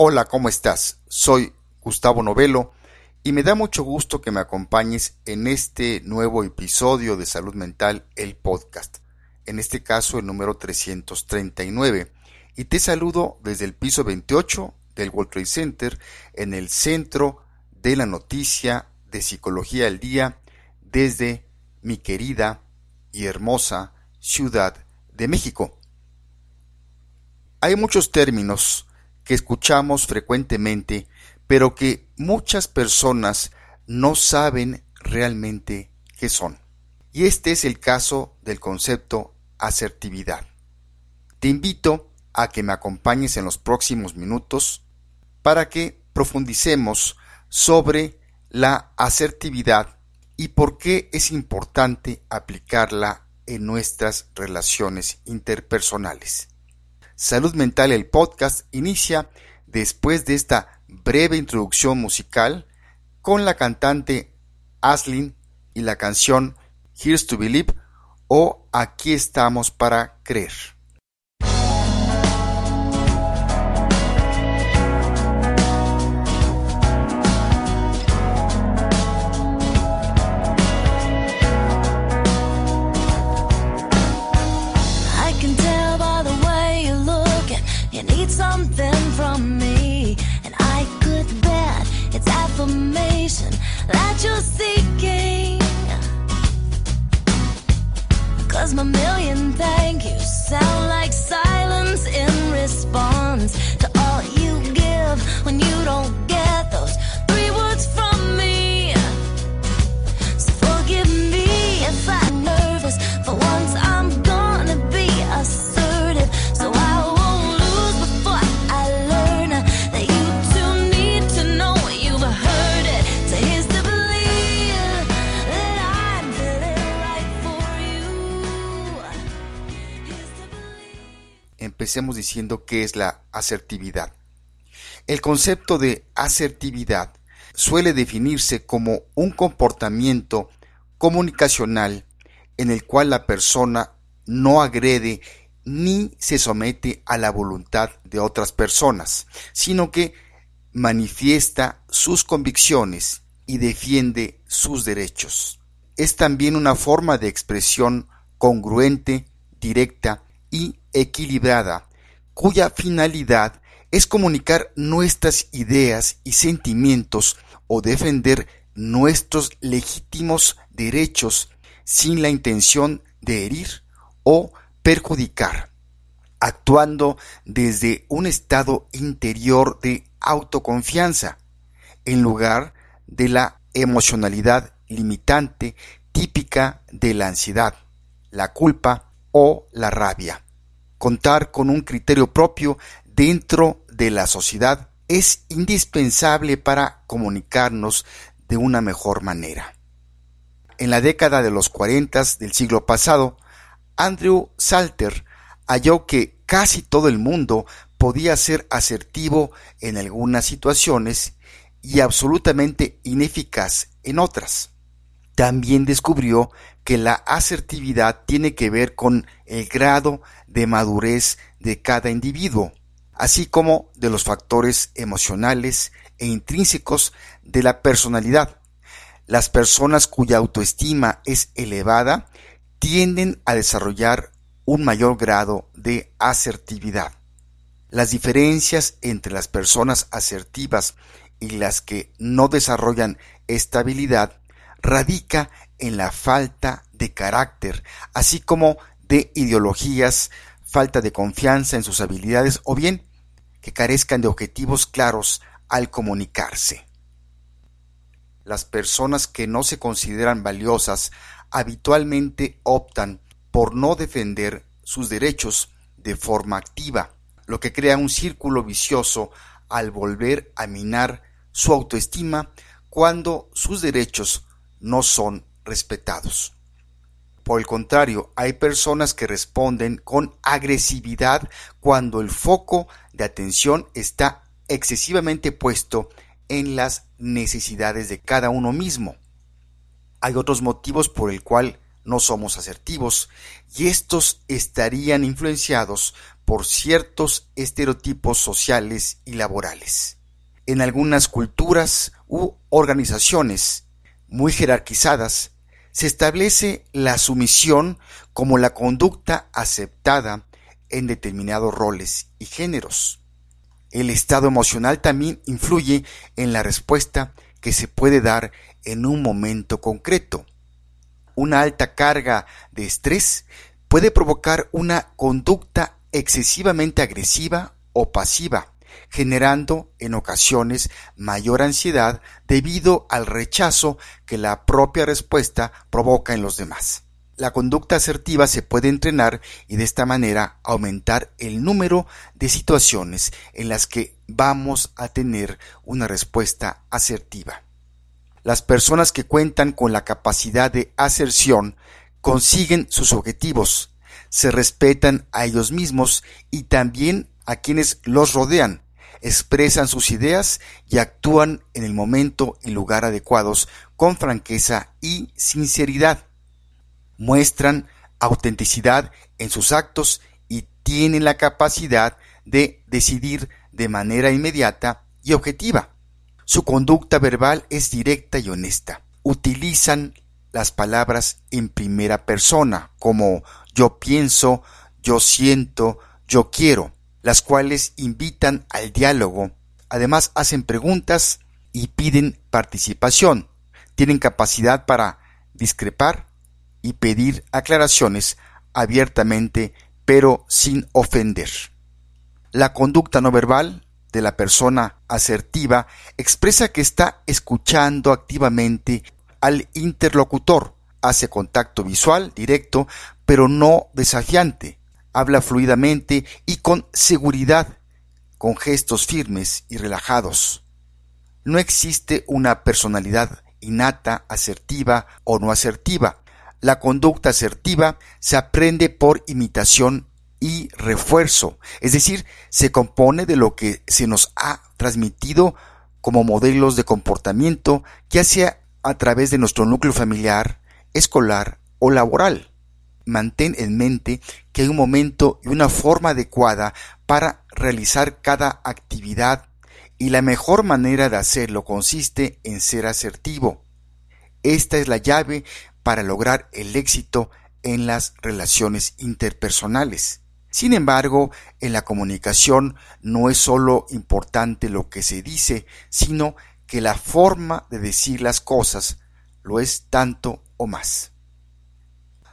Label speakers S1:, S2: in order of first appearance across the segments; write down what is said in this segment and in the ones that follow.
S1: Hola, ¿cómo estás? Soy Gustavo Novelo y me da mucho gusto que me acompañes en este nuevo episodio de Salud Mental, el podcast. En este caso, el número 339. Y te saludo desde el piso 28 del World Trade Center, en el centro de la noticia de Psicología al Día, desde mi querida y hermosa Ciudad de México. Hay muchos términos que escuchamos frecuentemente, pero que muchas personas no saben realmente qué son. Y este es el caso del concepto asertividad. Te invito a que me acompañes en los próximos minutos para que profundicemos sobre la asertividad y por qué es importante aplicarla en nuestras relaciones interpersonales. Salud Mental, el podcast, inicia después de esta breve introducción musical con la cantante Aslin y la canción Here's to Believe o Aquí estamos para creer.
S2: that you're seeking. Cause my million thank you sound like silence.
S1: Empecemos diciendo qué es la asertividad. El concepto de asertividad suele definirse como un comportamiento comunicacional en el cual la persona no agrede ni se somete a la voluntad de otras personas, sino que manifiesta sus convicciones y defiende sus derechos. Es también una forma de expresión congruente, directa y equilibrada, cuya finalidad es comunicar nuestras ideas y sentimientos o defender nuestros legítimos derechos sin la intención de herir o perjudicar, actuando desde un estado interior de autoconfianza, en lugar de la emocionalidad limitante típica de la ansiedad, la culpa o la rabia. Contar con un criterio propio dentro de la sociedad es indispensable para comunicarnos de una mejor manera. En la década de los 40 del siglo pasado, Andrew Salter halló que casi todo el mundo podía ser asertivo en algunas situaciones y absolutamente ineficaz en otras. También descubrió que la asertividad tiene que ver con el grado de madurez de cada individuo, así como de los factores emocionales e intrínsecos de la personalidad. Las personas cuya autoestima es elevada tienden a desarrollar un mayor grado de asertividad. Las diferencias entre las personas asertivas y las que no desarrollan estabilidad radica en la falta de carácter, así como de ideologías, falta de confianza en sus habilidades o bien que carezcan de objetivos claros al comunicarse. Las personas que no se consideran valiosas habitualmente optan por no defender sus derechos de forma activa, lo que crea un círculo vicioso al volver a minar su autoestima cuando sus derechos no son respetados. Por el contrario, hay personas que responden con agresividad cuando el foco de atención está excesivamente puesto en las necesidades de cada uno mismo. Hay otros motivos por el cual no somos asertivos y estos estarían influenciados por ciertos estereotipos sociales y laborales. En algunas culturas u organizaciones muy jerarquizadas, se establece la sumisión como la conducta aceptada en determinados roles y géneros. El estado emocional también influye en la respuesta que se puede dar en un momento concreto. Una alta carga de estrés puede provocar una conducta excesivamente agresiva o pasiva, generando en ocasiones mayor ansiedad debido al rechazo que la propia respuesta provoca en los demás. La conducta asertiva se puede entrenar y de esta manera aumentar el número de situaciones en las que vamos a tener una respuesta asertiva. Las personas que cuentan con la capacidad de aserción consiguen sus objetivos, se respetan a ellos mismos y también a quienes los rodean, expresan sus ideas y actúan en el momento y lugar adecuados con franqueza y sinceridad. Muestran autenticidad en sus actos y tienen la capacidad de decidir de manera inmediata y objetiva. Su conducta verbal es directa y honesta. Utilizan las palabras en primera persona, como yo pienso, yo siento, yo quiero, las cuales invitan al diálogo. Además hacen preguntas y piden participación. Tienen capacidad para discrepar y pedir aclaraciones abiertamente, pero sin ofender. La conducta no verbal de la persona asertiva expresa que está escuchando activamente al interlocutor, hace contacto visual directo, pero no desafiante, habla fluidamente y con seguridad, con gestos firmes y relajados. No existe una personalidad innata, asertiva o no asertiva. La conducta asertiva se aprende por imitación y refuerzo, es decir, se compone de lo que se nos ha transmitido como modelos de comportamiento, ya sea a través de nuestro núcleo familiar, escolar o laboral. Mantén en mente que hay un momento y una forma adecuada para realizar cada actividad y la mejor manera de hacerlo consiste en ser asertivo. Esta es la llave para lograr el éxito en las relaciones interpersonales. Sin embargo, en la comunicación no es sólo importante lo que se dice, sino que la forma de decir las cosas lo es tanto o más.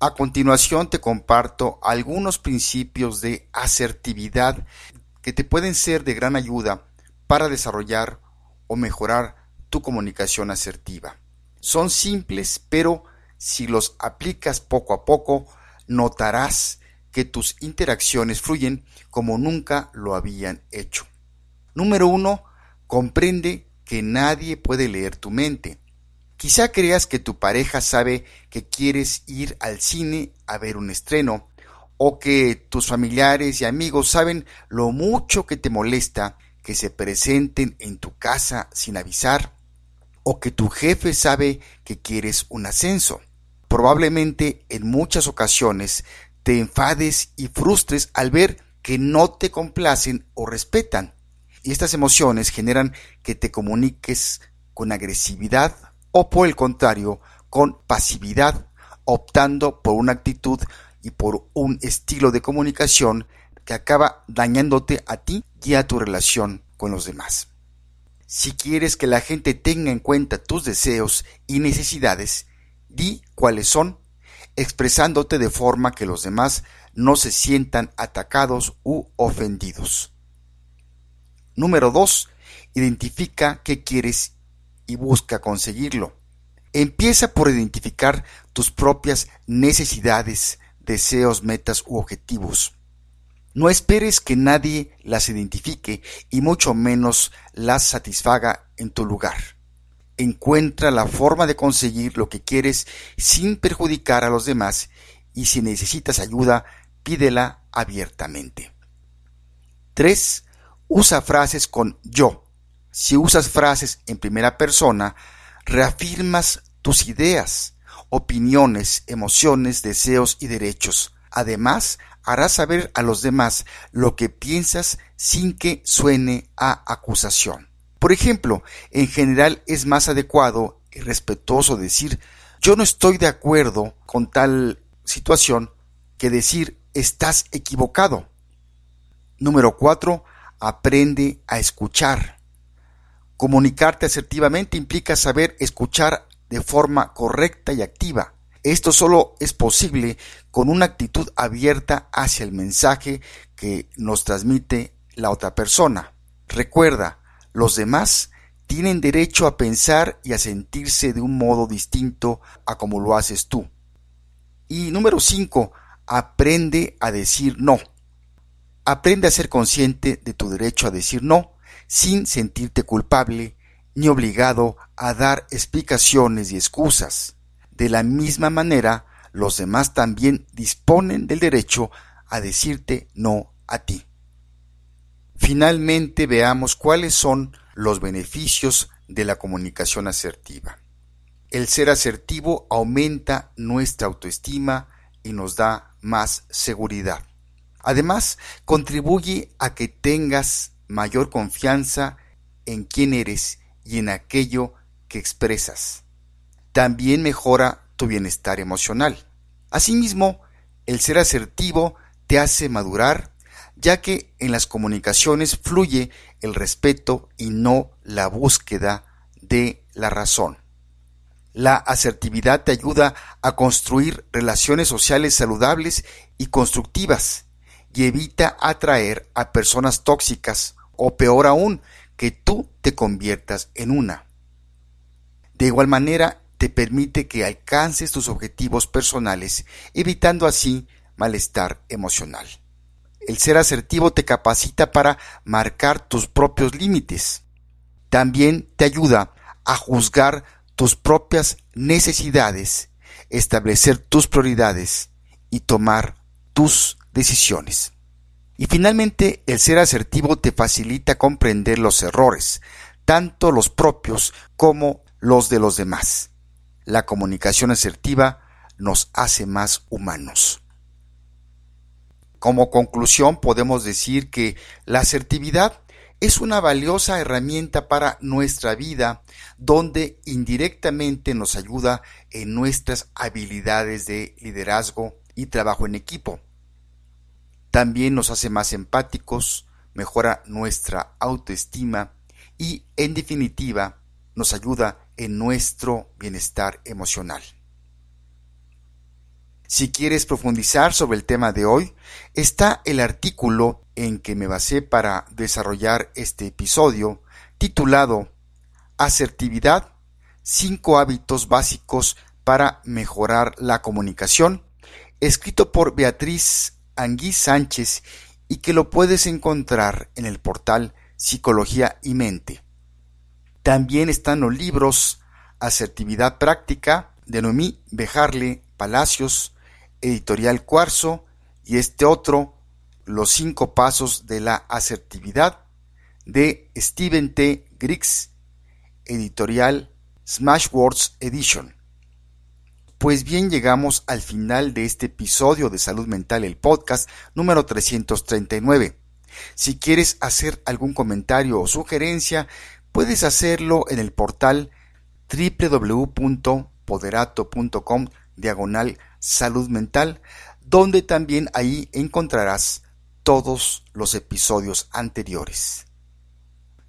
S1: A continuación te comparto algunos principios de asertividad que te pueden ser de gran ayuda para desarrollar o mejorar tu comunicación asertiva. Son simples, pero si los aplicas poco a poco, notarás que tus interacciones fluyen como nunca lo habían hecho. Número uno, comprende que nadie puede leer tu mente. Quizá creas que tu pareja sabe que quieres ir al cine a ver un estreno, o que tus familiares y amigos saben lo mucho que te molesta que se presenten en tu casa sin avisar, o que tu jefe sabe que quieres un ascenso. Probablemente en muchas ocasiones te enfades y frustres al ver que no te complacen o respetan. Y estas emociones generan que te comuniques con agresividad o por el contrario, con pasividad, optando por una actitud y por un estilo de comunicación que acaba dañándote a ti y a tu relación con los demás. Si quieres que la gente tenga en cuenta tus deseos y necesidades, di cuáles son expresándote de forma que los demás no se sientan atacados u ofendidos. Número 2. Identifica qué quieres y busca conseguirlo. Empieza por identificar tus propias necesidades, deseos, metas u objetivos. No esperes que nadie las identifique y mucho menos las satisfaga en tu lugar. Encuentra la forma de conseguir lo que quieres sin perjudicar a los demás y si necesitas ayuda, pídela abiertamente. 3. Usa frases con yo. Si usas frases en primera persona, reafirmas tus ideas, opiniones, emociones, deseos y derechos. Además, harás saber a los demás lo que piensas sin que suene a acusación. Por ejemplo, en general es más adecuado y respetuoso decir yo no estoy de acuerdo con tal situación que decir estás equivocado. Número 4. Aprende a escuchar. Comunicarte asertivamente implica saber escuchar de forma correcta y activa. Esto solo es posible con una actitud abierta hacia el mensaje que nos transmite la otra persona. Recuerda, los demás tienen derecho a pensar y a sentirse de un modo distinto a como lo haces tú. Y número 5, aprende a decir no. Aprende a ser consciente de tu derecho a decir no sin sentirte culpable ni obligado a dar explicaciones y excusas. De la misma manera, los demás también disponen del derecho a decirte no a ti. Finalmente veamos cuáles son los beneficios de la comunicación asertiva. El ser asertivo aumenta nuestra autoestima y nos da más seguridad. Además, contribuye a que tengas mayor confianza en quién eres y en aquello que expresas. También mejora tu bienestar emocional. Asimismo, el ser asertivo te hace madurar ya que en las comunicaciones fluye el respeto y no la búsqueda de la razón. La asertividad te ayuda a construir relaciones sociales saludables y constructivas y evita atraer a personas tóxicas o peor aún, que tú te conviertas en una. De igual manera, te permite que alcances tus objetivos personales, evitando así malestar emocional. El ser asertivo te capacita para marcar tus propios límites. También te ayuda a juzgar tus propias necesidades, establecer tus prioridades y tomar tus decisiones. Y finalmente, el ser asertivo te facilita comprender los errores, tanto los propios como los de los demás. La comunicación asertiva nos hace más humanos. Como conclusión podemos decir que la asertividad es una valiosa herramienta para nuestra vida donde indirectamente nos ayuda en nuestras habilidades de liderazgo y trabajo en equipo. También nos hace más empáticos, mejora nuestra autoestima y, en definitiva, nos ayuda en nuestro bienestar emocional. Si quieres profundizar sobre el tema de hoy, está el artículo en que me basé para desarrollar este episodio, titulado Asertividad, cinco hábitos básicos para mejorar la comunicación, escrito por Beatriz Anguí Sánchez y que lo puedes encontrar en el portal Psicología y Mente. También están los libros Asertividad Práctica de Noemí Bejarle Palacios, Editorial Cuarzo, y este otro, Los cinco pasos de la asertividad, de Steven T. Griggs, Editorial Smashwords Edition. Pues bien, llegamos al final de este episodio de Salud Mental, el podcast número 339. Si quieres hacer algún comentario o sugerencia, puedes hacerlo en el portal www.poderato.com diagonal salud mental, donde también ahí encontrarás todos los episodios anteriores.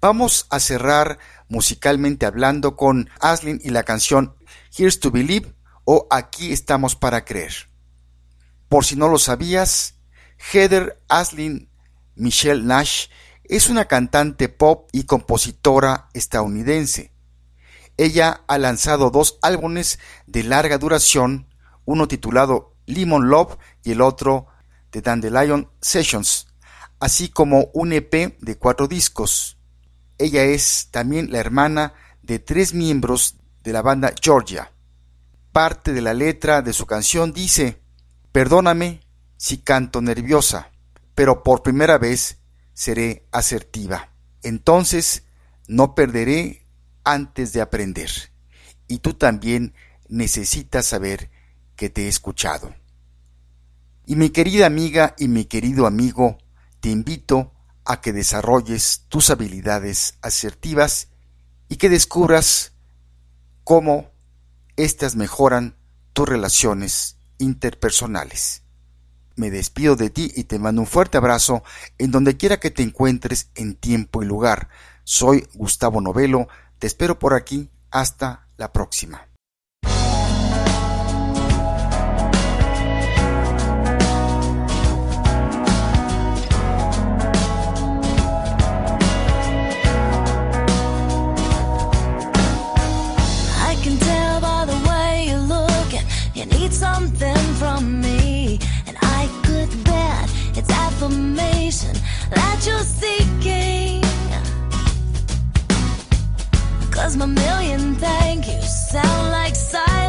S1: Vamos a cerrar musicalmente hablando con Aslin y la canción Here's to Believe o Aquí estamos para creer. Por si no lo sabías, Heather Aslin Michelle Nash es una cantante pop y compositora estadounidense. Ella ha lanzado dos álbumes de larga duración uno titulado Lemon Love y el otro The Dandelion Sessions, así como un EP de cuatro discos. Ella es también la hermana de tres miembros de la banda Georgia. Parte de la letra de su canción dice, Perdóname si canto nerviosa, pero por primera vez seré asertiva. Entonces no perderé antes de aprender. Y tú también necesitas saber que te he escuchado. Y mi querida amiga y mi querido amigo, te invito a que desarrolles tus habilidades asertivas y que descubras cómo éstas mejoran tus relaciones interpersonales. Me despido de ti y te mando un fuerte abrazo en donde quiera que te encuentres en tiempo y lugar. Soy Gustavo Novelo, te espero por aquí. Hasta la próxima.
S2: That you're seeking. Cause my million thank yous sound like silence